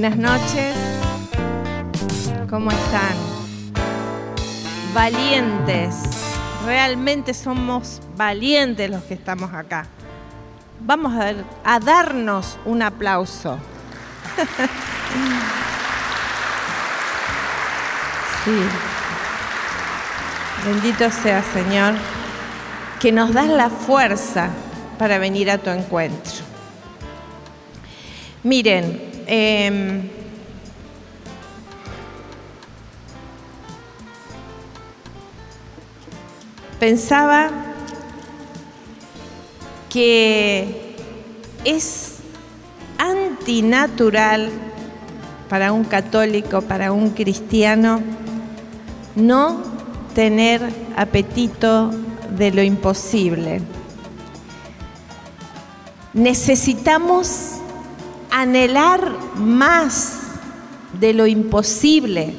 Buenas noches. ¿Cómo están? Valientes. Realmente somos valientes los que estamos acá. Vamos a, darnos un aplauso. sí. Bendito sea Señor, que nos das la fuerza para venir a tu encuentro. Miren, eh, pensaba que es antinatural para un católico, para un cristiano, no tener apetito de lo imposible. Necesitamos anhelar más de lo imposible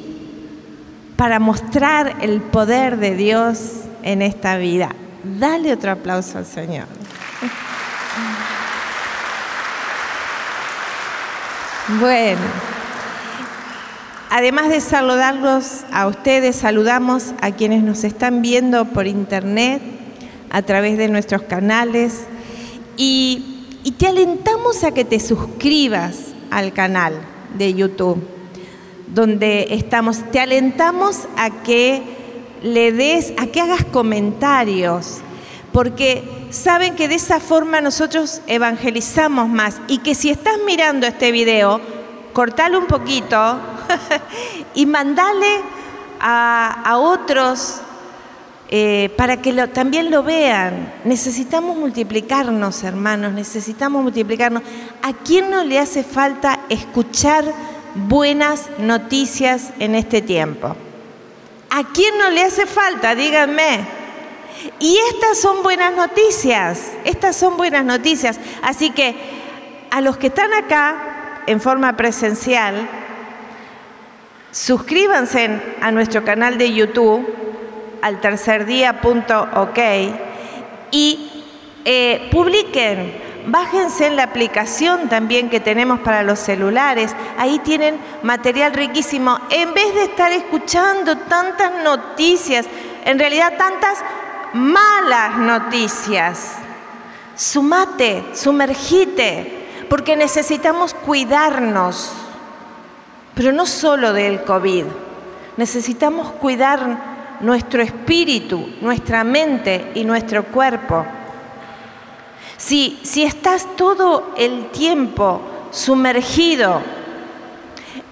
para mostrar el poder de Dios en esta vida. Dale otro aplauso al Señor. Bueno, además de saludarlos a ustedes, saludamos a quienes nos están viendo por internet, a través de nuestros canales y, y te alentamos a que te suscribas al canal de YouTube, donde estamos. Te alentamos a que le des, a que hagas comentarios, porque saben que de esa forma nosotros evangelizamos más y que si estás mirando este video, cortale un poquito y mandale a, a otros eh, para que también lo vean. Necesitamos multiplicarnos, hermanos, necesitamos multiplicarnos. ¿A quién no le hace falta escuchar buenas noticias en este tiempo? ¿A quién no le hace falta? Díganme. Y estas son buenas noticias, estas son buenas noticias. Así que a los que están acá en forma presencial, suscríbanse a nuestro canal de YouTube, al tercerdía.ok, y eh, publiquen. Bájense en la aplicación también que tenemos para los celulares. Ahí tienen material riquísimo. En vez de estar escuchando tantas noticias, en realidad tantas malas noticias. Sumate, sumergite, porque necesitamos cuidarnos, pero no solo del COVID, necesitamos cuidar nuestro espíritu, nuestra mente y nuestro cuerpo. Si, si estás todo el tiempo sumergido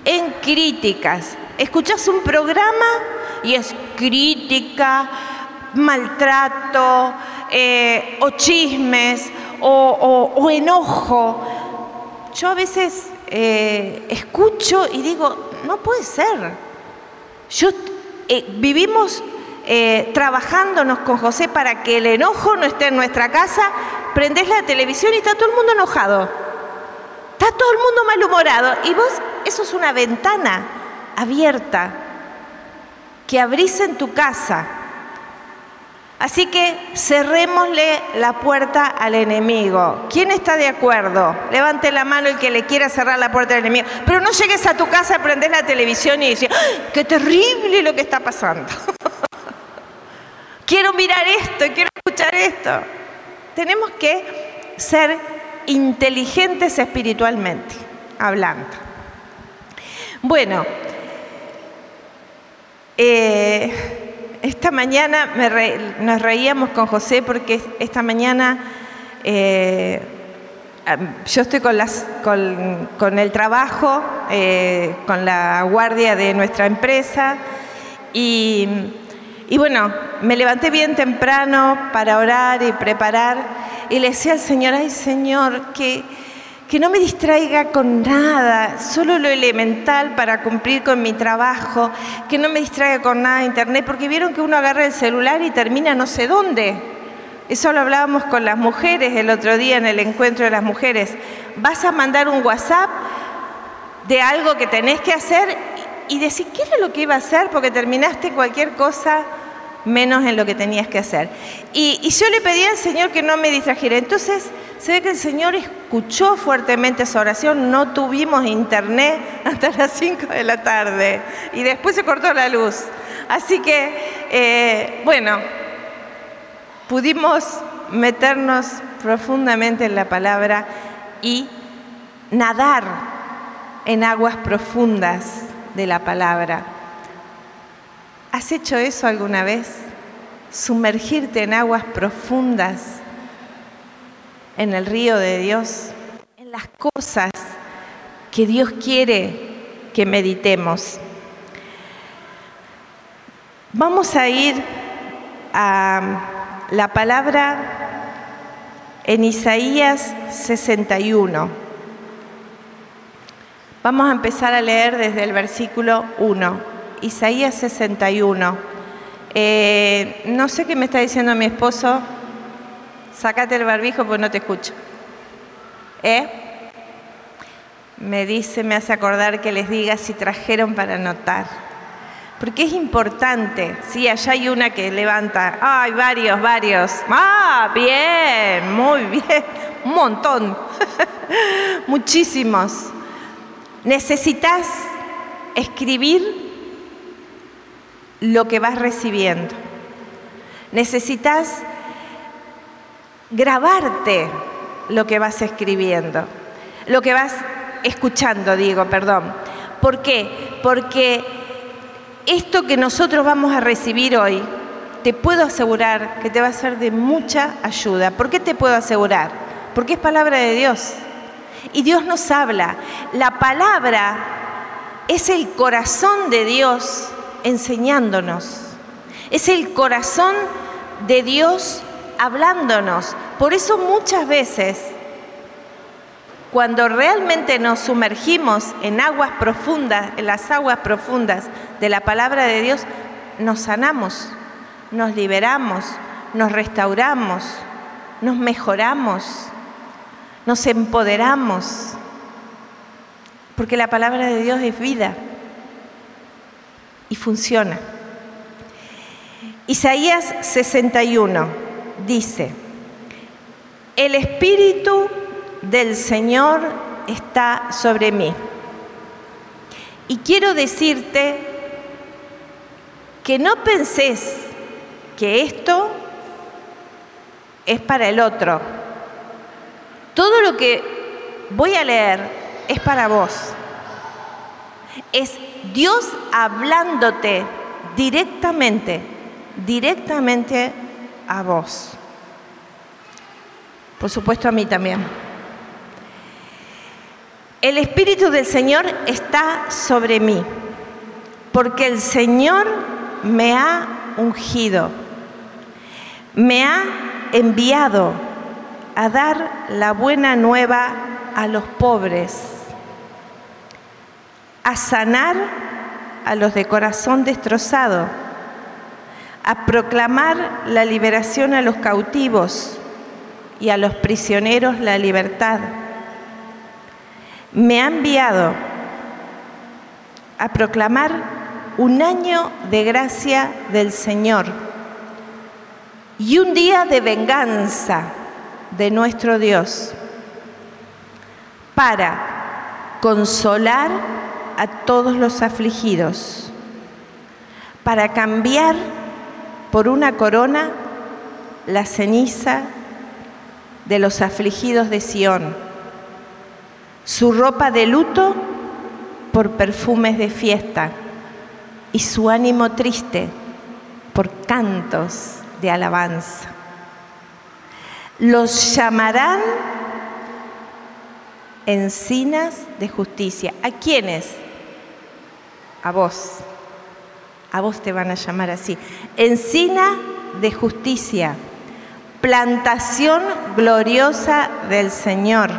en críticas, escuchas un programa y es crítica, maltrato eh, o chismes o, enojo. Yo a veces eh, escucho y digo, no puede ser. Yo eh, vivimos trabajándonos con José para que el enojo no esté en nuestra casa. Prendés la televisión y está todo el mundo enojado. Está todo el mundo malhumorado. Y vos, eso es una ventana abierta que abrís en tu casa Así que cerrémosle la puerta al enemigo. ¿Quién está de acuerdo? Levante la mano el que le quiera cerrar la puerta al enemigo. Pero no llegues a tu casa, prendes la televisión y dices, ¡qué terrible lo que está pasando! quiero mirar esto, quiero escuchar esto. Tenemos que ser inteligentes espiritualmente, hablando. Bueno, eh, esta mañana nos reíamos con José porque esta mañana eh, yo estoy con el trabajo, eh, con la guardia de nuestra empresa y, y, bueno, me levanté bien temprano para orar y preparar y le decía al Señor, ay Señor, que que no me distraiga con nada, solo lo elemental para cumplir con mi trabajo, que no me distraiga con nada de internet, porque vieron que uno agarra el celular y termina no sé dónde. Eso lo hablábamos con las mujeres el otro día en el encuentro de las mujeres. Vas a mandar un WhatsApp de algo que tenés que hacer y decir, ¿qué era lo que iba a hacer? Porque terminaste cualquier cosa menos en lo que tenías que hacer. Y, yo le pedí al Señor que no me distrajera. Entonces se ve que el Señor escuchó fuertemente esa oración. No tuvimos internet hasta las 5 de la tarde y después se cortó la luz. Así que, eh, bueno, pudimos meternos profundamente en la palabra y nadar en aguas profundas de la palabra. ¿Has hecho eso alguna vez? Sumergirte en aguas profundas en el río de Dios, en las cosas que Dios quiere que meditemos. Vamos a ir a la palabra en Isaías 61. Vamos a empezar a leer desde el versículo 1, Isaías 61. Eh, no sé qué me está diciendo mi esposo, sácate el barbijo porque no te escucho. ¿Eh? Me dice, me hace acordar que les diga si trajeron para anotar porque es importante. Sí, allá hay una que levanta. Ay, varios, varios. Ah, bien, muy bien. Un montón. Muchísimos. Necesitas escribir lo que vas recibiendo. Necesitas grabarte lo que vas escribiendo. Lo que vas escuchando, digo, perdón. ¿Por qué? Porque esto que nosotros vamos a recibir hoy, te puedo asegurar que te va a ser de mucha ayuda. ¿Por qué te puedo asegurar? Porque es palabra de Dios. Y Dios nos habla. La palabra es el corazón de Dios enseñándonos. Es el corazón de Dios hablándonos. Por eso muchas veces cuando realmente nos sumergimos en aguas profundas, en las aguas profundas de la palabra de Dios, nos sanamos, nos liberamos, nos restauramos, nos mejoramos, nos empoderamos, porque la palabra de Dios es vida y funciona. Isaías 61 dice, el Espíritu del Señor está sobre mí. Y quiero decirte que no pensés que esto es para el otro. Todo lo que voy a leer es para vos. Es Dios hablándote directamente, directamente a vos. Por supuesto a mí también. El Espíritu del Señor está sobre mí, porque el Señor me ha ungido, me ha enviado a dar la buena nueva a los pobres, a sanar a los de corazón destrozado, a proclamar la liberación a los cautivos y a los prisioneros la libertad. Me ha enviado a proclamar un año de gracia del Señor y un día de venganza de nuestro Dios para consolar a todos los afligidos, para cambiar por una corona la ceniza de los afligidos de Sión su ropa de luto por perfumes de fiesta y su ánimo triste por cantos de alabanza. Los llamarán encinas de justicia. ¿A quiénes? A vos. A vos te van a llamar así. Encina de justicia, plantación gloriosa del Señor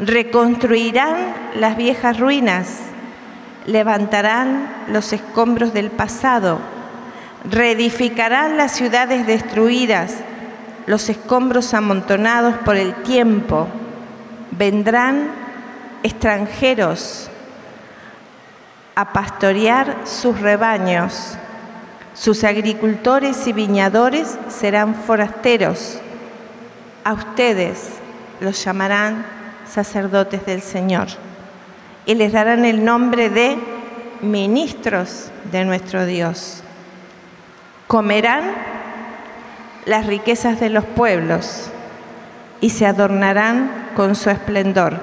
reconstruirán las viejas ruinas, levantarán los escombros del pasado, reedificarán las ciudades destruidas, los escombros amontonados por el tiempo, vendrán extranjeros a pastorear sus rebaños, Sus agricultores y viñadores serán forasteros. A ustedes los llamarán sacerdotes del Señor y les darán el nombre de ministros de nuestro Dios. Comerán las riquezas de los pueblos y se adornarán con su esplendor,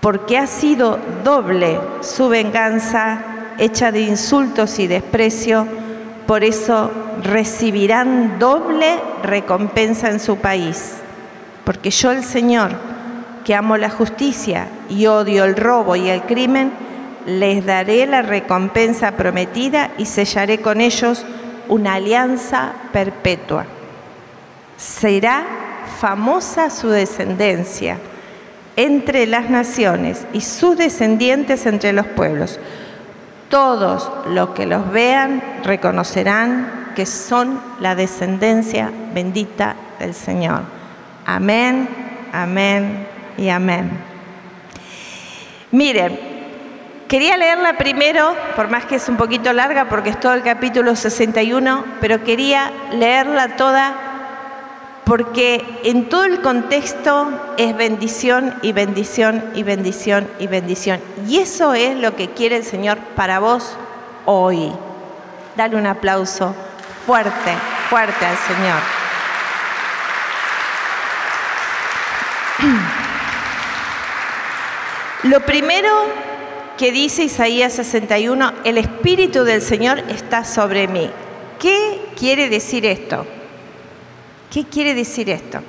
porque ha sido doble su venganza hecha de insultos y desprecio, por eso recibirán doble recompensa en su país, porque yo el Señor, que amo la justicia y odio el robo y el crimen, les daré la recompensa prometida y sellaré con ellos una alianza perpetua. Será famosa su descendencia entre las naciones y sus descendientes entre los pueblos. Todos los que los vean reconocerán que son la descendencia bendita del Señor. Amén, amén y amén. Miren, quería leerla primero, por más que es un poquito larga porque es todo el capítulo 61, pero quería leerla toda porque en todo el contexto es bendición y bendición y bendición y bendición. Y eso es lo que quiere el Señor para vos hoy. Dale un aplauso fuerte, fuerte al Señor. Lo primero que dice Isaías 61, el Espíritu del Señor está sobre mí. ¿Qué quiere decir esto? ¿Qué quiere decir esto?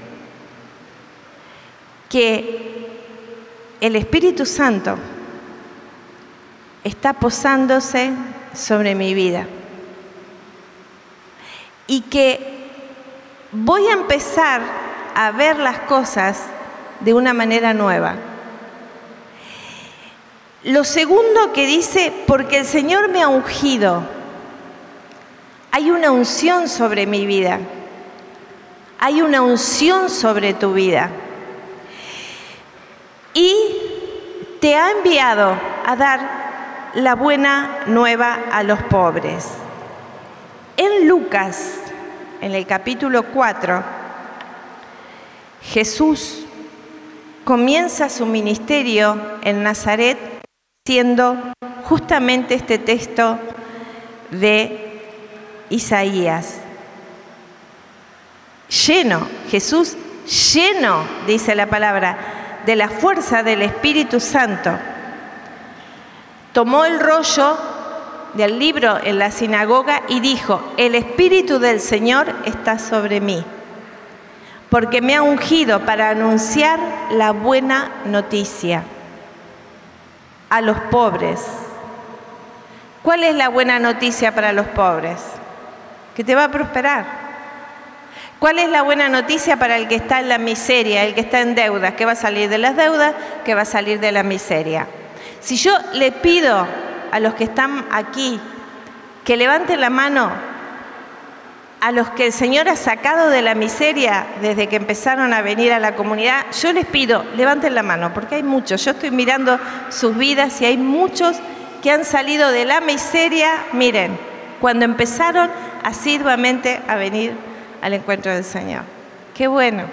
Que el Espíritu Santo está posándose sobre mi vida y que voy a empezar a ver las cosas de una manera nueva. Lo segundo que dice, porque el Señor me ha ungido, hay una unción sobre mi vida hay una unción sobre tu vida. Y te ha enviado a dar la buena nueva a los pobres. En Lucas, en el capítulo 4, Jesús comienza su ministerio en Nazaret siendo justamente este texto de Isaías lleno, Jesús lleno, dice la palabra, de la fuerza del Espíritu Santo. Tomó el rollo del libro en la sinagoga y dijo, el Espíritu del Señor está sobre mí, porque me ha ungido para anunciar la buena noticia a los pobres. ¿Cuál es la buena noticia para los pobres? Que te va a prosperar ¿Cuál es la buena noticia para el que está en la miseria, el que está en deudas? Que va a salir de las deudas, que va a salir de la miseria. Si yo le pido a los que están aquí que levanten la mano a los que el Señor ha sacado de la miseria desde que empezaron a venir a la comunidad, yo les pido, levanten la mano, porque hay muchos, yo estoy mirando sus vidas y hay muchos que han salido de la miseria, miren, cuando empezaron asiduamente a venir al encuentro del Señor. Qué bueno.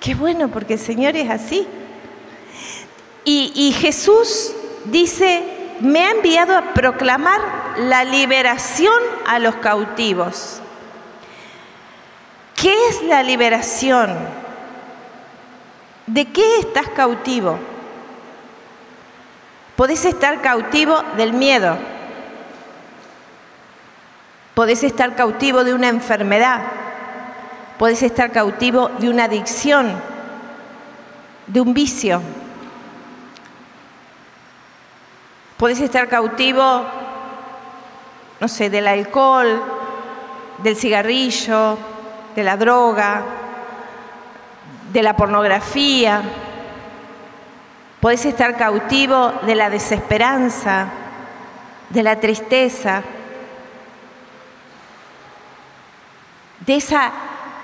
Qué bueno, porque el Señor es así. Y, Jesús dice, me ha enviado a proclamar la liberación a los cautivos. ¿Qué es la liberación? ¿De qué estás cautivo? Podés estar cautivo del miedo, Podés estar cautivo de una enfermedad, podés estar cautivo de una adicción, de un vicio. Podés estar cautivo, no sé, del alcohol, del cigarrillo, de la droga, de la pornografía. Podés estar cautivo de la desesperanza, de la tristeza. De esa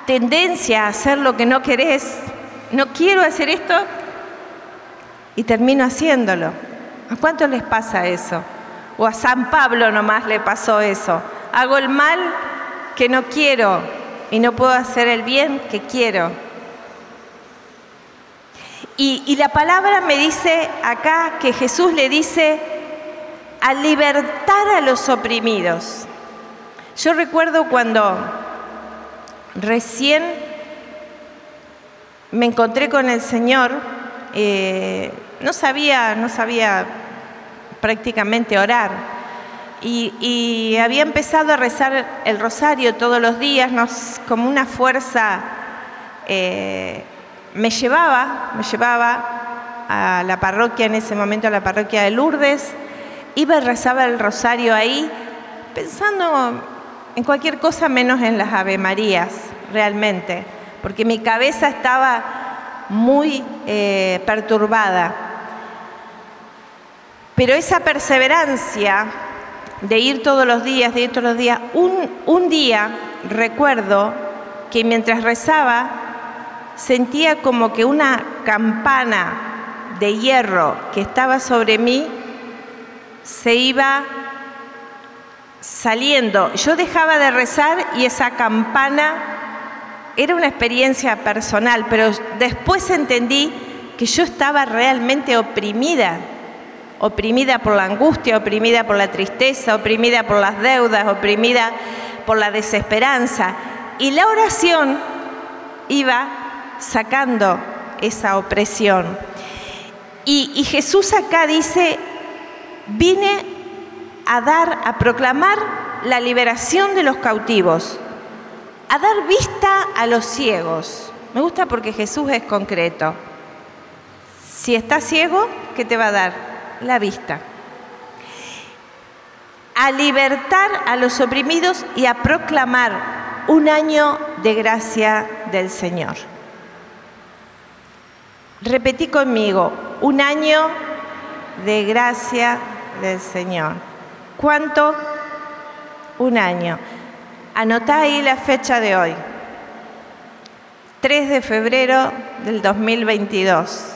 tendencia a hacer lo que no querés. No quiero hacer esto y termino haciéndolo. ¿A cuántos les pasa eso? O a San Pablo nomás le pasó eso. Hago el mal que no quiero y no puedo hacer el bien que quiero. Y, y la palabra me dice acá que Jesús le dice a libertar a los oprimidos. Yo recuerdo cuando recién me encontré con el Señor, eh, no sabía, no sabía prácticamente orar. Y, había empezado a rezar el rosario todos los días, como una fuerza eh, me llevaba, me llevaba a la parroquia, en ese momento a la parroquia de Lourdes, iba y rezaba el rosario ahí, pensando en cualquier cosa menos en las Ave Marías, realmente, porque mi cabeza estaba muy eh, perturbada. Pero esa perseverancia de ir todos los días, de ir todos los días, un, un día recuerdo que mientras rezaba sentía como que una campana de hierro que estaba sobre mí se iba saliendo. Yo dejaba de rezar y esa campana era una experiencia personal, pero después entendí que yo estaba realmente oprimida, oprimida por la angustia, oprimida por la tristeza, oprimida por las deudas, oprimida por la desesperanza. Y la oración iba sacando esa opresión. Y, Jesús acá dice, vine a dar, a proclamar la liberación de los cautivos, a dar vista a los ciegos. Me gusta porque Jesús es concreto. Si estás ciego, ¿qué te va a dar? La vista. A libertar a los oprimidos y a proclamar un año de gracia del Señor. Repetí conmigo, un año de gracia del Señor. ¿Cuánto? Un año. Anotá ahí la fecha de hoy. 3 de febrero del 2022.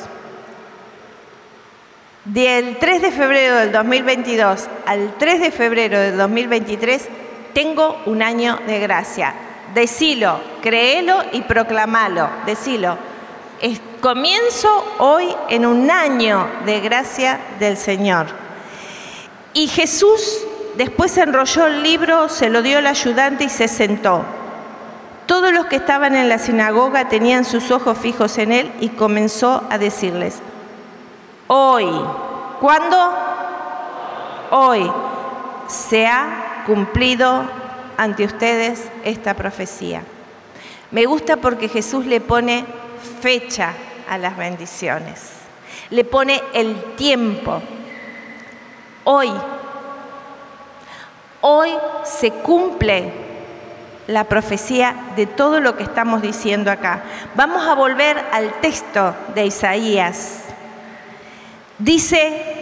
Del 3 de febrero del 2022 al 3 de febrero del 2023 tengo un año de gracia. Decilo, créelo y proclamalo. Decilo. comienzo hoy en un año de gracia del Señor. Y Jesús después enrolló el libro, se lo dio al ayudante y se sentó. Todos los que estaban en la sinagoga tenían sus ojos fijos en él y comenzó a decirles, hoy, ¿cuándo? Hoy se ha cumplido ante ustedes esta profecía. Me gusta porque Jesús le pone fecha a las bendiciones, le pone el tiempo. Hoy, hoy se cumple la profecía de todo lo que estamos diciendo acá. Vamos a volver al texto de Isaías. Dice,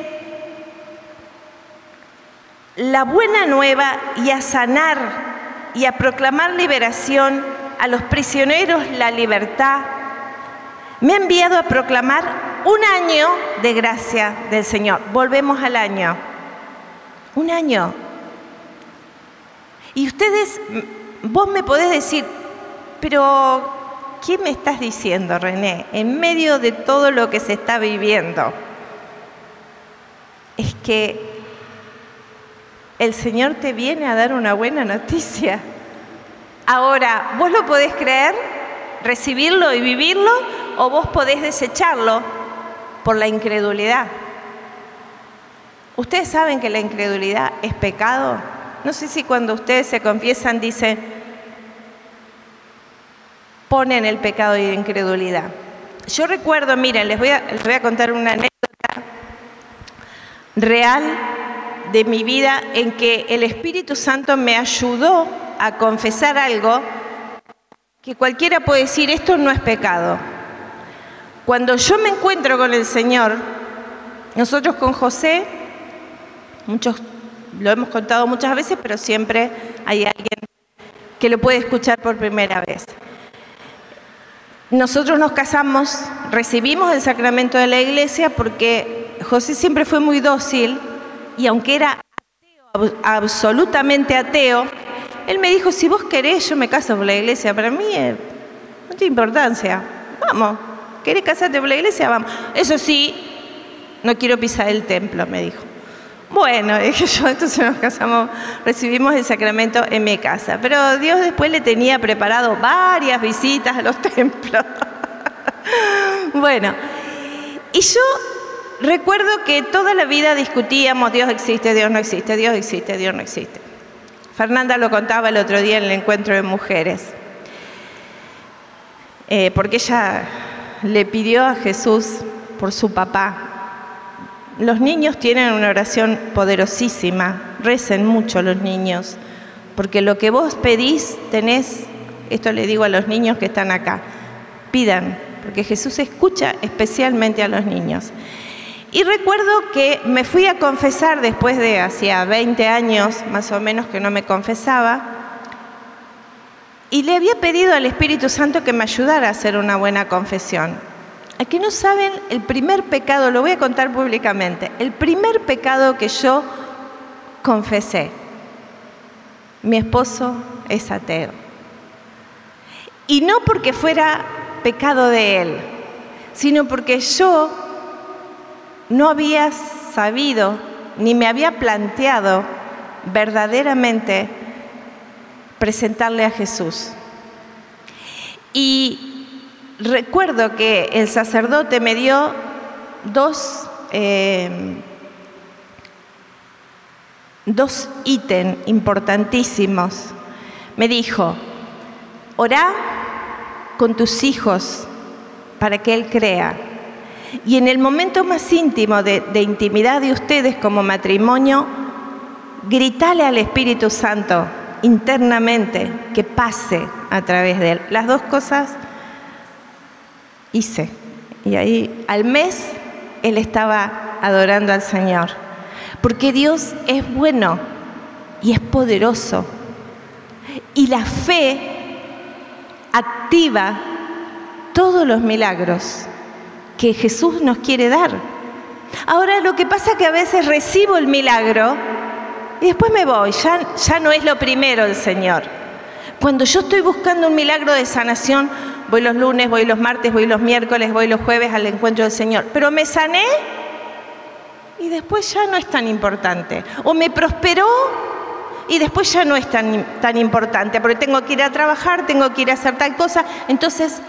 la buena nueva y a sanar y a proclamar liberación a los prisioneros la libertad, me ha enviado a proclamar un año de gracia del Señor. Volvemos al año. Un año. Y ustedes, vos me podés decir, pero ¿qué me estás diciendo, René? En medio de todo lo que se está viviendo. Es que el Señor te viene a dar una buena noticia. Ahora, ¿vos lo podés creer, recibirlo y vivirlo? ¿O vos podés desecharlo por la incredulidad? ¿Ustedes saben que la incredulidad es pecado? No sé si cuando ustedes se confiesan dicen, ponen el pecado de incredulidad. Yo recuerdo, miren, les voy a, les voy a contar una anécdota real de mi vida en que el Espíritu Santo me ayudó a confesar algo que cualquiera puede decir, esto no es pecado. Cuando yo me encuentro con el Señor, nosotros con José, muchos lo hemos contado muchas veces, pero siempre hay alguien que lo puede escuchar por primera vez. Nosotros nos casamos, recibimos el sacramento de la iglesia porque José siempre fue muy dócil y aunque era absolutamente ateo, él me dijo, si vos querés, yo me caso por la iglesia. Para mí eh, no tiene importancia. Vamos, ¿querés casarte por la iglesia? Vamos. Eso sí, no quiero pisar el templo, me dijo. Bueno, dije yo, entonces nos casamos, recibimos el sacramento en mi casa. Pero Dios después le tenía preparado varias visitas a los templos. bueno, y yo recuerdo que toda la vida discutíamos, Dios existe, Dios no existe, Dios existe, Dios no existe. Fernanda lo contaba el otro día en el encuentro de mujeres, eh, porque ella le pidió a Jesús por su papá. Los niños tienen una oración poderosísima, recen mucho los niños, porque lo que vos pedís tenés, esto le digo a los niños que están acá, pidan, porque Jesús escucha especialmente a los niños. Y recuerdo que me fui a confesar después de hacía 20 años más o menos que no me confesaba y le había pedido al Espíritu Santo que me ayudara a hacer una buena confesión. A que no saben, el primer pecado, lo voy a contar públicamente, el primer pecado que yo confesé, mi esposo es ateo. Y no porque fuera pecado de él, sino porque yo no había sabido ni me había planteado verdaderamente presentarle a Jesús. Y recuerdo que el sacerdote me dio dos, eh, dos ítems importantísimos. Me dijo, orá con tus hijos para que Él crea y en el momento más íntimo de, intimidad de ustedes como matrimonio, gritale al Espíritu Santo internamente que pase a través de él. Las dos cosas hice. Y ahí al mes él estaba adorando al Señor. Porque Dios es bueno y es poderoso. Y la fe activa todos los milagros que Jesús nos quiere dar. Ahora lo que pasa es que a veces recibo el milagro y después me voy, ya, ya no es lo primero el Señor. Cuando yo estoy buscando un milagro de sanación, voy los lunes, voy los martes, voy los miércoles, voy los jueves al encuentro del Señor. Pero me sané y después ya no es tan importante. O me prosperó y después ya no es tan, tan importante, porque tengo que ir a trabajar, tengo que ir a hacer tal cosa. Entonces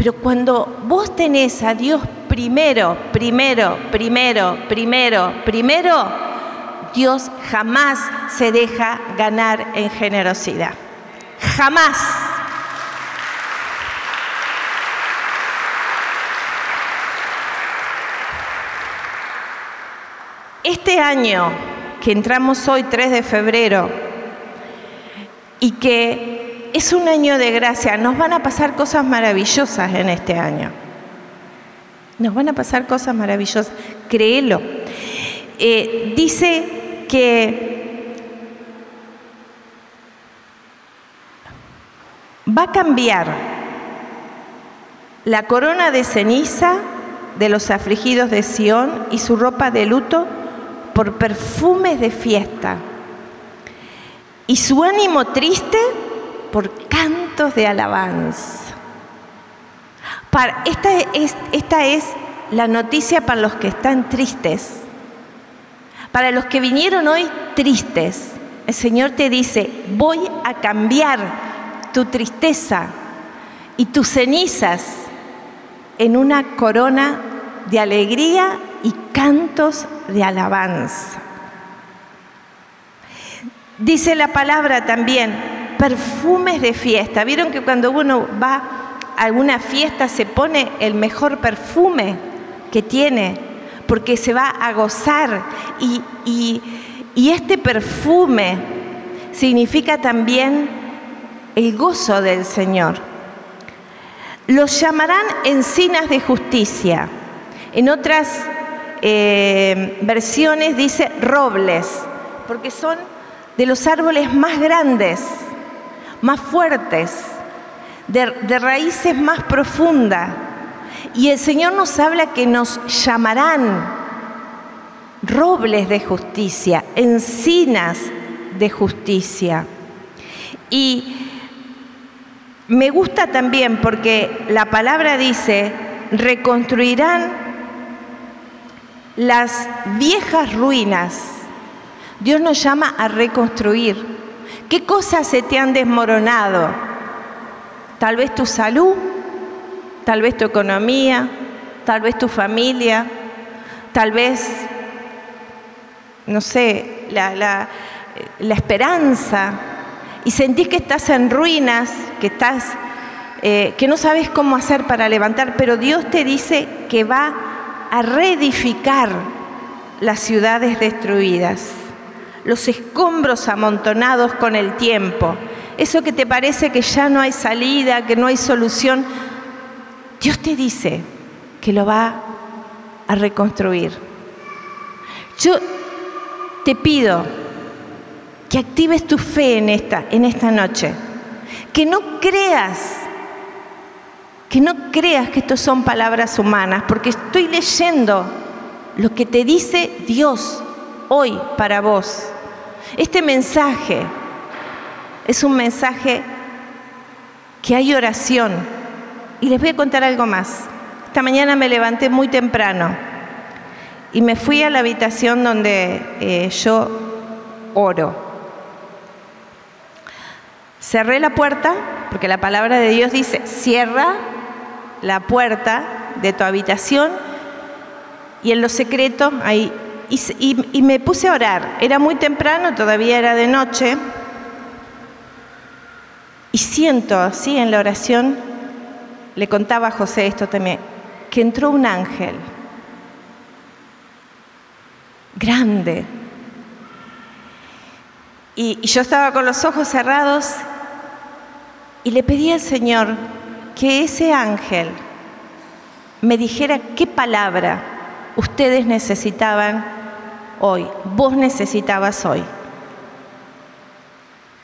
pero cuando vos tenés a Dios primero, primero, primero, primero, primero, Dios jamás se deja ganar en generosidad. Jamás. Este año que entramos hoy, 3 de febrero, y que es un año de gracia, nos van a pasar cosas maravillosas en este año. Nos van a pasar cosas maravillosas, créelo. Eh, dice que va a cambiar la corona de ceniza de los afligidos de Sión y su ropa de luto por perfumes de fiesta. Y su ánimo triste por cantos de alabanza. Esta, es, esta es la noticia para los que están tristes. Para los que vinieron hoy tristes, el Señor te dice, voy a cambiar tu tristeza y tus cenizas en una corona de alegría y cantos de alabanza. Dice la palabra también, perfumes de fiesta. ¿Vieron que cuando uno va a alguna fiesta se pone el mejor perfume que tiene? Porque se va a gozar. Y, este perfume significa también el gozo del Señor. Los llamarán encinas de justicia. En otras eh, versiones dice robles, porque son de los árboles más grandes más fuertes, de, raíces más profundas. Y el Señor nos habla que nos llamarán robles de justicia, encinas de justicia. Y me gusta también porque la palabra dice, reconstruirán las viejas ruinas. Dios nos llama a reconstruir. ¿Qué cosas se te han desmoronado? Tal vez tu salud, tal vez tu economía, tal vez tu familia, tal vez, no sé, la, esperanza, y sentís que estás en ruinas, que estás, eh, que no sabes cómo hacer para levantar, pero Dios te dice que va a reedificar las ciudades destruidas, los escombros amontonados con el tiempo, eso que te parece que ya no hay salida, que no hay solución, Dios te dice que lo va a reconstruir. Yo te pido que actives tu fe en esta, en esta noche, que no creas, que no creas que esto son palabras humanas, porque estoy leyendo lo que te dice Dios hoy para vos. Este mensaje es un mensaje que hay oración. Y les voy a contar algo más. Esta mañana me levanté muy temprano y me fui a la habitación donde eh, yo oro. Cerré la puerta, porque la palabra de Dios dice, cierra la puerta de tu habitación y en lo secreto ahí. y me puse a orar. Era muy temprano, todavía era de noche. Y siento así en la oración, le contaba a José esto también, que entró un ángel grande. Y, yo estaba con los ojos cerrados y le pedí al Señor que ese ángel me dijera qué palabra ustedes necesitaban hoy, vos necesitabas hoy.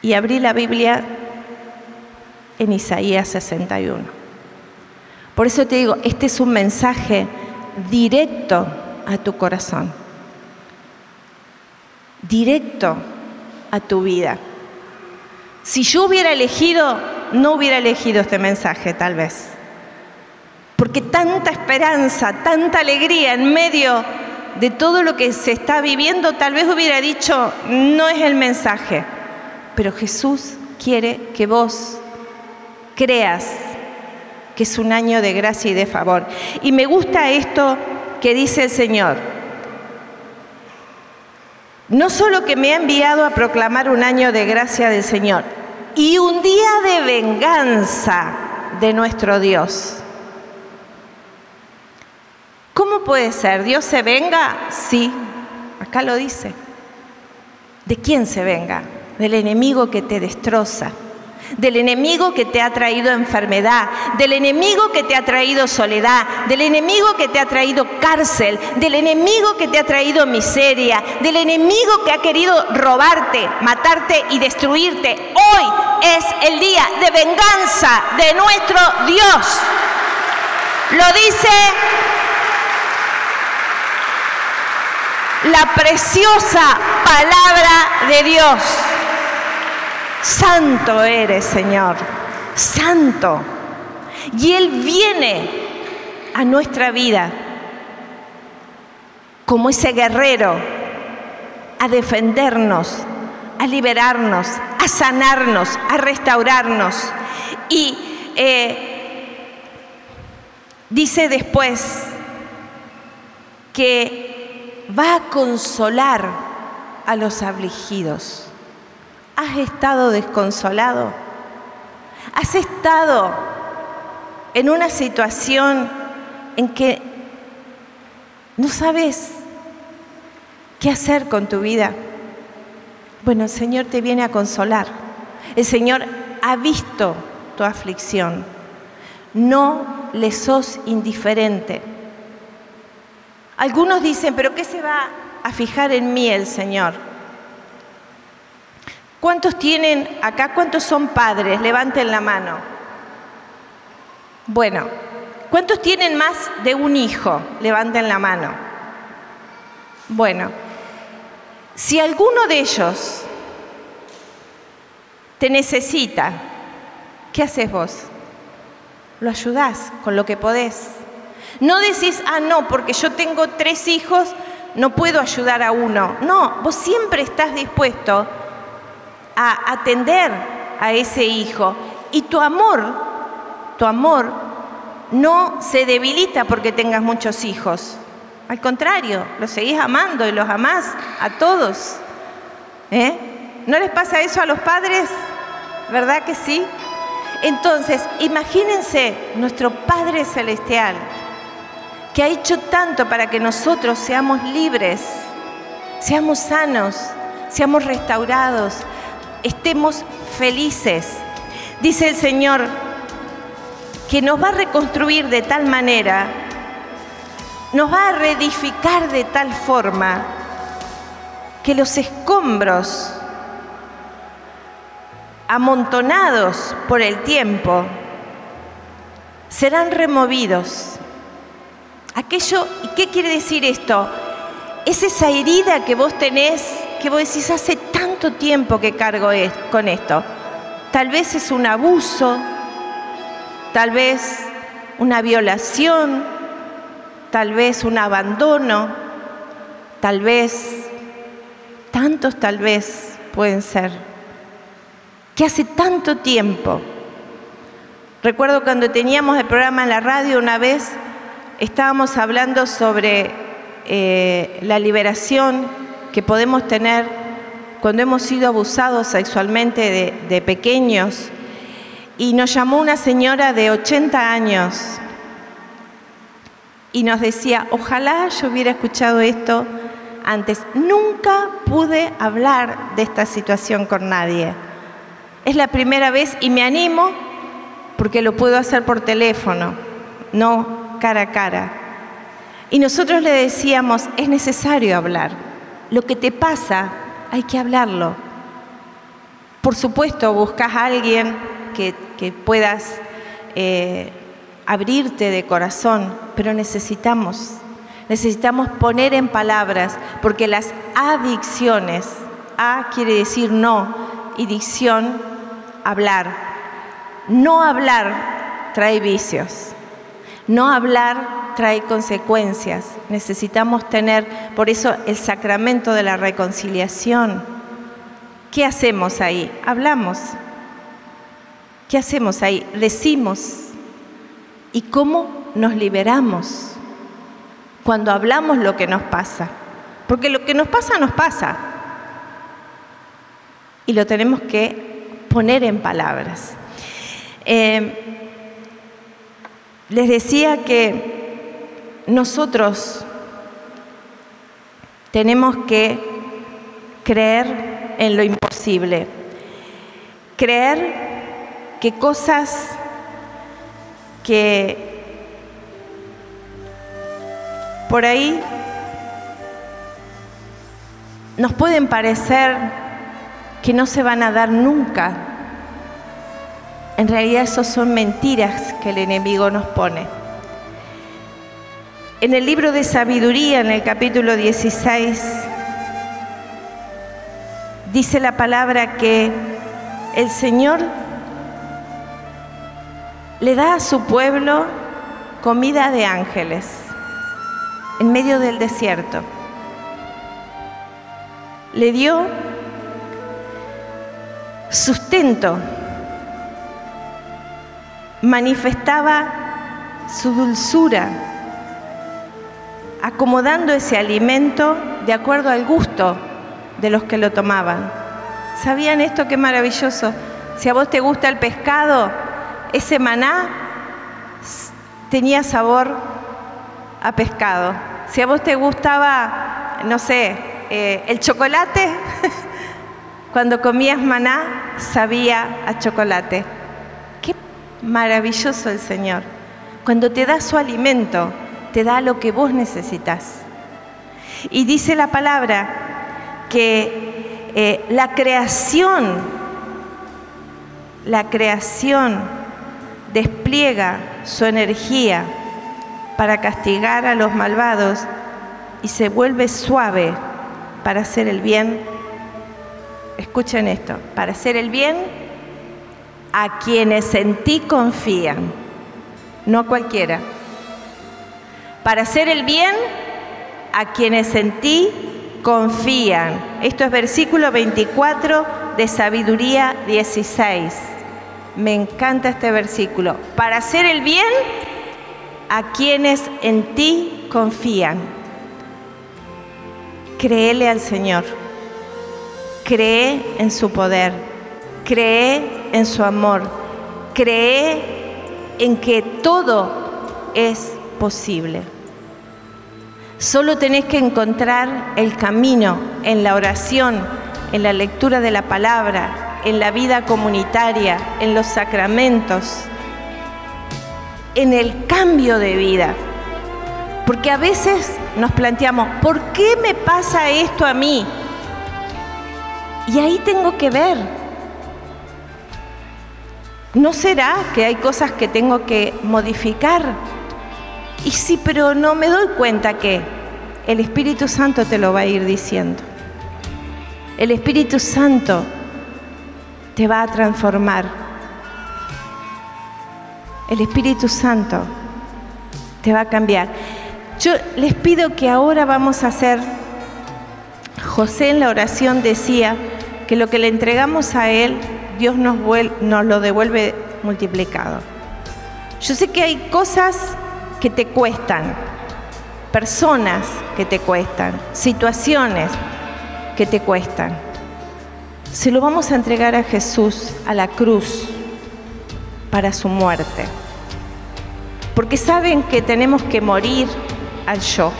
Y abrí la Biblia en Isaías 61. Por eso te digo, este es un mensaje directo a tu corazón, directo a tu vida. Si yo hubiera elegido, no hubiera elegido este mensaje tal vez. Porque tanta esperanza, tanta alegría en medio de todo lo que se está viviendo, tal vez hubiera dicho, no es el mensaje. Pero Jesús quiere que vos creas que es un año de gracia y de favor. Y me gusta esto que dice el Señor. No solo que me ha enviado a proclamar un año de gracia del Señor y un día de venganza de nuestro Dios. ¿Cómo puede ser? ¿Dios se venga? Sí, acá lo dice. ¿De quién se venga? Del enemigo que te destroza del enemigo que te ha traído enfermedad, del enemigo que te ha traído soledad, del enemigo que te ha traído cárcel, del enemigo que te ha traído miseria, del enemigo que ha querido robarte, matarte y destruirte. Hoy es el día de venganza de nuestro Dios. Lo dice la preciosa palabra de Dios. Santo eres, Señor, santo. Y Él viene a nuestra vida como ese guerrero a defendernos, a liberarnos, a sanarnos, a restaurarnos. Y eh, dice después que va a consolar a los afligidos. ¿Has estado desconsolado? ¿Has estado en una situación en que no sabes qué hacer con tu vida? Bueno, el Señor te viene a consolar. El Señor ha visto tu aflicción. No le sos indiferente. Algunos dicen, pero ¿qué se va a fijar en mí el Señor? ¿Cuántos tienen acá? ¿Cuántos son padres? Levanten la mano. Bueno, ¿cuántos tienen más de un hijo? Levanten la mano. Bueno, si alguno de ellos te necesita, ¿qué haces vos? Lo ayudás con lo que podés. No decís, ah, no, porque yo tengo tres hijos, no puedo ayudar a uno. No, vos siempre estás dispuesto a atender a ese hijo. Y tu amor, tu amor no se debilita porque tengas muchos hijos. Al contrario, los seguís amando y los amás a todos. ¿Eh? ¿No les pasa eso a los padres? ¿Verdad que sí? Entonces, imagínense nuestro Padre Celestial que ha hecho tanto para que nosotros seamos libres, seamos sanos, seamos restaurados, estemos felices. Dice el Señor que nos va a reconstruir de tal manera, nos va a reedificar de tal forma que los escombros amontonados por el tiempo serán removidos Aquello, ¿y qué quiere decir esto? Es esa herida que vos tenés, que vos decís, hace tanto tiempo que cargo con esto. Tal vez es un abuso, tal vez una violación, tal vez un abandono, tal vez, tantos tal vez pueden ser, que hace tanto tiempo. Recuerdo cuando teníamos el programa en la radio una vez, estábamos hablando sobre eh, la liberación que podemos tener cuando hemos sido abusados sexualmente de, pequeños y nos llamó una señora de 80 años y nos decía, ojalá yo hubiera escuchado esto antes. Nunca pude hablar de esta situación con nadie. Es la primera vez y me animo porque lo puedo hacer por teléfono, no cara a cara. Y nosotros le decíamos, es necesario hablar. Lo que te pasa, hay que hablarlo. Por supuesto, buscas a alguien que, puedas eh, abrirte de corazón, pero necesitamos, necesitamos poner en palabras, porque las adicciones, A quiere decir no, y dicción, hablar. No hablar trae vicios. No hablar trae consecuencias. Necesitamos tener, por eso, el sacramento de la reconciliación. ¿Qué hacemos ahí? Hablamos. ¿Qué hacemos ahí? Decimos. ¿Y cómo nos liberamos? Cuando hablamos lo que nos pasa. Porque lo que nos pasa, nos pasa. Y lo tenemos que poner en palabras. Eh, les decía que nosotros tenemos que creer en lo imposible, creer que cosas que por ahí nos pueden parecer que no se van a dar nunca, en realidad eso son mentiras que el enemigo nos pone. En el libro de sabiduría, en el capítulo 16, dice la palabra que el Señor le da a su pueblo comida de ángeles en medio del desierto. Le dio sustento manifestaba su dulzura, acomodando ese alimento de acuerdo al gusto de los que lo tomaban. ¿Sabían esto qué maravilloso? Si a vos te gusta el pescado, ese maná tenía sabor a pescado. Si a vos te gustaba, no sé, eh, el chocolate, cuando comías maná sabía a chocolate maravilloso el Señor. Cuando te da su alimento, te da lo que vos necesitas. Y dice la palabra que eh, la creación, la creación despliega su energía para castigar a los malvados y se vuelve suave para hacer el bien. Escuchen esto, para hacer el bien a quienes en ti confían, no a cualquiera. Para hacer el bien a quienes en ti confían. Esto es versículo 24 de Sabiduría 16. Me encanta este versículo. Para hacer el bien a quienes en ti confían. Créele al Señor. Cree en su poder. Cree en su amor. Cree en que todo es posible. Solo tenés que encontrar el camino en la oración, en la lectura de la palabra, en la vida comunitaria, en los sacramentos, en el cambio de vida. Porque a veces nos planteamos, ¿por qué me pasa esto a mí? Y ahí tengo que ver. ¿No será que hay cosas que tengo que modificar? Y sí, pero no me doy cuenta que el Espíritu Santo te lo va a ir diciendo. El Espíritu Santo te va a transformar. El Espíritu Santo te va a cambiar. Yo les pido que ahora vamos a hacer, José en la oración decía que lo que le entregamos a Él, Dios nos, nos lo devuelve multiplicado. Yo sé que hay cosas que te cuestan, personas que te cuestan, situaciones que te cuestan. Se lo vamos a entregar a Jesús a la cruz para su muerte. Porque saben que tenemos que morir al yo.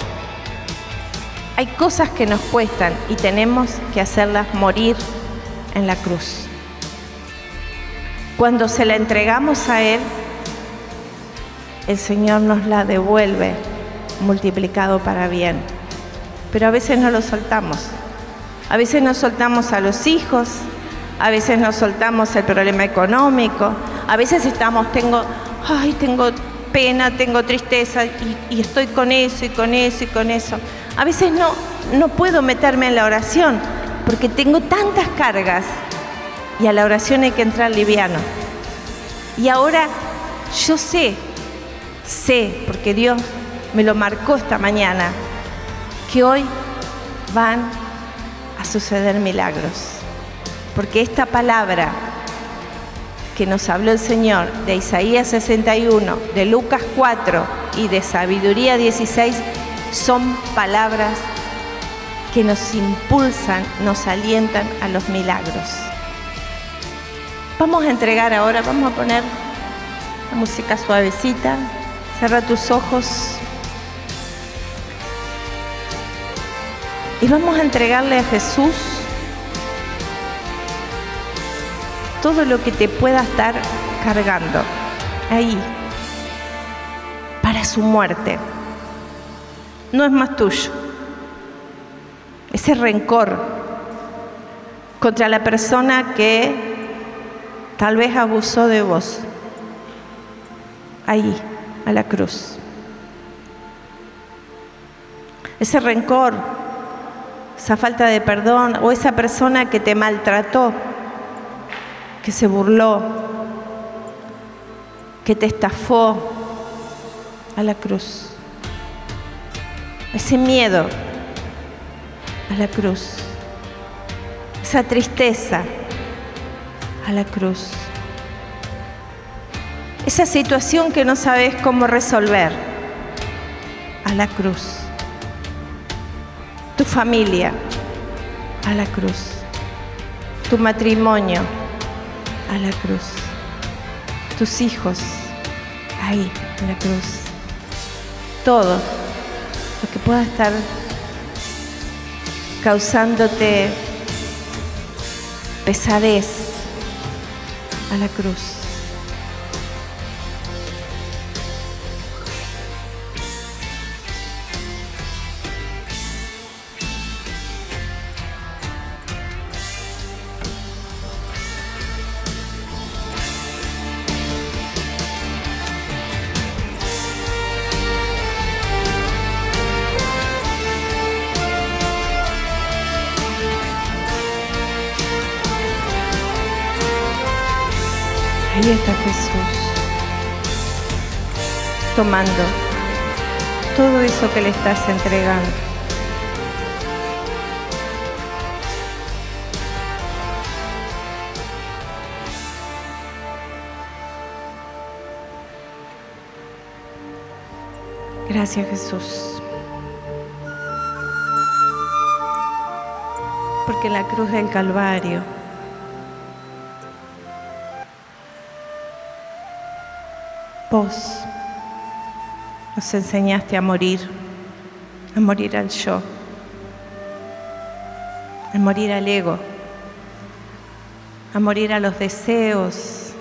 Hay cosas que nos cuestan y tenemos que hacerlas morir en la cruz. Cuando se la entregamos a Él, el Señor nos la devuelve multiplicado para bien. Pero a veces no lo soltamos. A veces nos soltamos a los hijos, a veces nos soltamos el problema económico, a veces estamos, tengo, ay, tengo pena, tengo tristeza y, y, estoy con eso y con eso y con eso. A veces no, no puedo meterme en la oración porque tengo tantas cargas y a la oración hay que entrar liviano. Y ahora yo sé sé, porque Dios me lo marcó esta mañana, que hoy van a suceder milagros. Porque esta palabra que nos habló el Señor de Isaías 61, de Lucas 4 y de Sabiduría 16 son palabras que nos impulsan, nos alientan a los milagros. Vamos a entregar ahora, vamos a poner la música suavecita. Cierra tus ojos. Y vamos a entregarle a Jesús todo lo que te pueda estar cargando ahí para su muerte. No es más tuyo. Ese rencor contra la persona que tal vez abusó de vos. Ahí a la cruz. Ese rencor, esa falta de perdón o esa persona que te maltrató, que se burló, que te estafó a la cruz. Ese miedo a la cruz. Esa tristeza a la cruz esa situación que no sabes cómo resolver, a la cruz. Tu familia, a la cruz. Tu matrimonio, a la cruz. Tus hijos, ahí, a la cruz. Todo lo que pueda estar causándote pesadez a la cruz. Tomando todo eso que le estás entregando. Gracias Jesús. Porque la cruz del Calvario vos nos enseñaste a morir, a morir al yo, a morir al ego, a morir a los deseos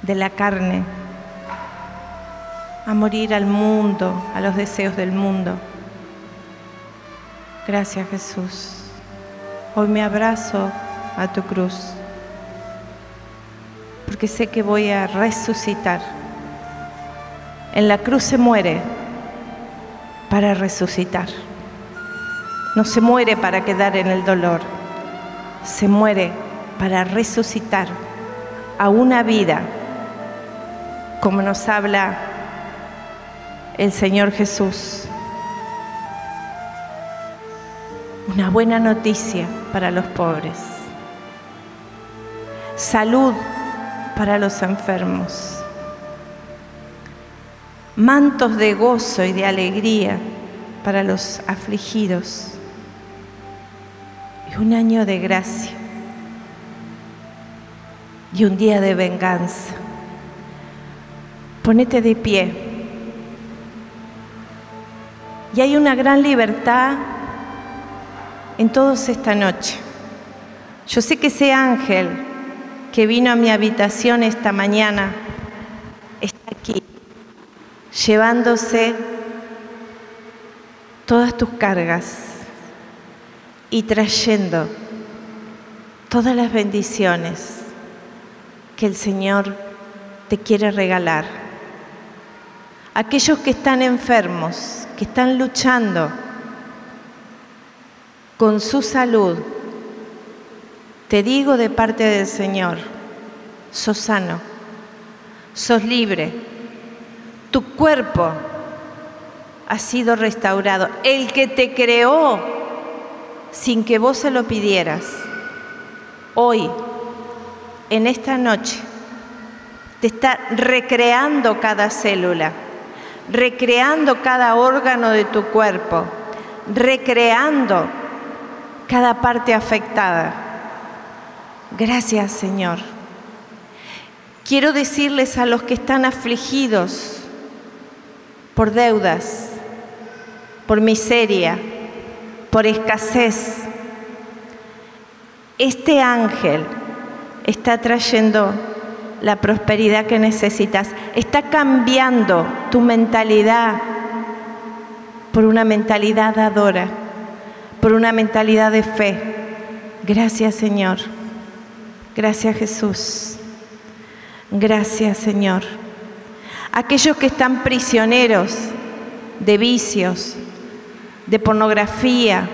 de la carne, a morir al mundo, a los deseos del mundo. Gracias Jesús. Hoy me abrazo a tu cruz, porque sé que voy a resucitar en la cruz se muere para resucitar. No se muere para quedar en el dolor, se muere para resucitar a una vida, como nos habla el Señor Jesús. Una buena noticia para los pobres. Salud para los enfermos mantos de gozo y de alegría para los afligidos y un año de gracia y un día de venganza. Ponete de pie. Y hay una gran libertad en todos esta noche. Yo sé que ese ángel que vino a mi habitación esta mañana está aquí llevándose todas tus cargas y trayendo todas las bendiciones que el Señor te quiere regalar. Aquellos que están enfermos, que están luchando con su salud, te digo de parte del Señor, sos sano, sos libre tu cuerpo ha sido restaurado. El que te creó sin que vos se lo pidieras, hoy, en esta noche, te está recreando cada célula, recreando cada órgano de tu cuerpo, recreando cada parte afectada. Gracias, Señor. Quiero decirles a los que están afligidos, por deudas, por miseria, por escasez. Este ángel está trayendo la prosperidad que necesitas, está cambiando tu mentalidad por una mentalidad adora, por una mentalidad de fe. Gracias Señor, gracias Jesús, gracias Señor aquellos que están prisioneros de vicios, de pornografía,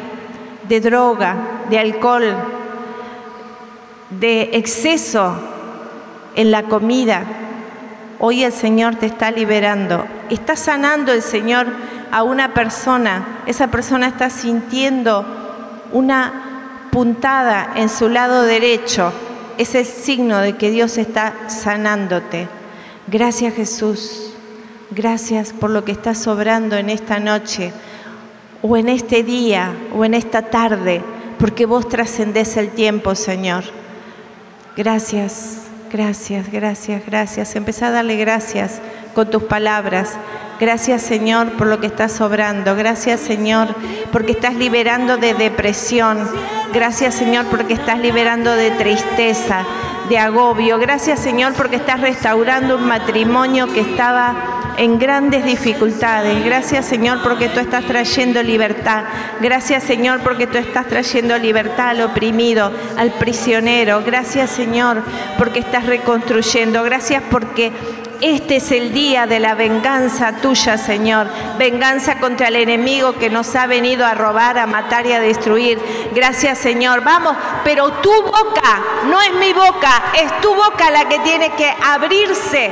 de droga, de alcohol, de exceso en la comida. Hoy el Señor te está liberando. Está sanando el Señor a una persona. Esa persona está sintiendo una puntada en su lado derecho. Es el signo de que Dios está sanándote. Gracias Jesús, gracias por lo que está sobrando en esta noche, o en este día, o en esta tarde, porque vos trascendés el tiempo, Señor. Gracias, gracias, gracias, gracias. Empezá a darle gracias con tus palabras. Gracias Señor por lo que estás sobrando. Gracias Señor porque estás liberando de depresión. Gracias Señor porque estás liberando de tristeza de agobio. Gracias Señor porque estás restaurando un matrimonio que estaba en grandes dificultades. Gracias Señor porque tú estás trayendo libertad. Gracias Señor porque tú estás trayendo libertad al oprimido, al prisionero. Gracias Señor porque estás reconstruyendo. Gracias porque este es el día de la venganza tuya, Señor. Venganza contra el enemigo que nos ha venido a robar, a matar y a destruir. Gracias, Señor. Vamos, pero tu boca, no es mi boca, es tu boca la que tiene que abrirse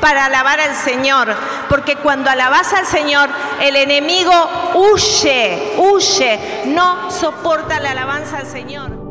para alabar al Señor, porque cuando alabas al Señor, el enemigo huye, huye, no soporta la alabanza al Señor.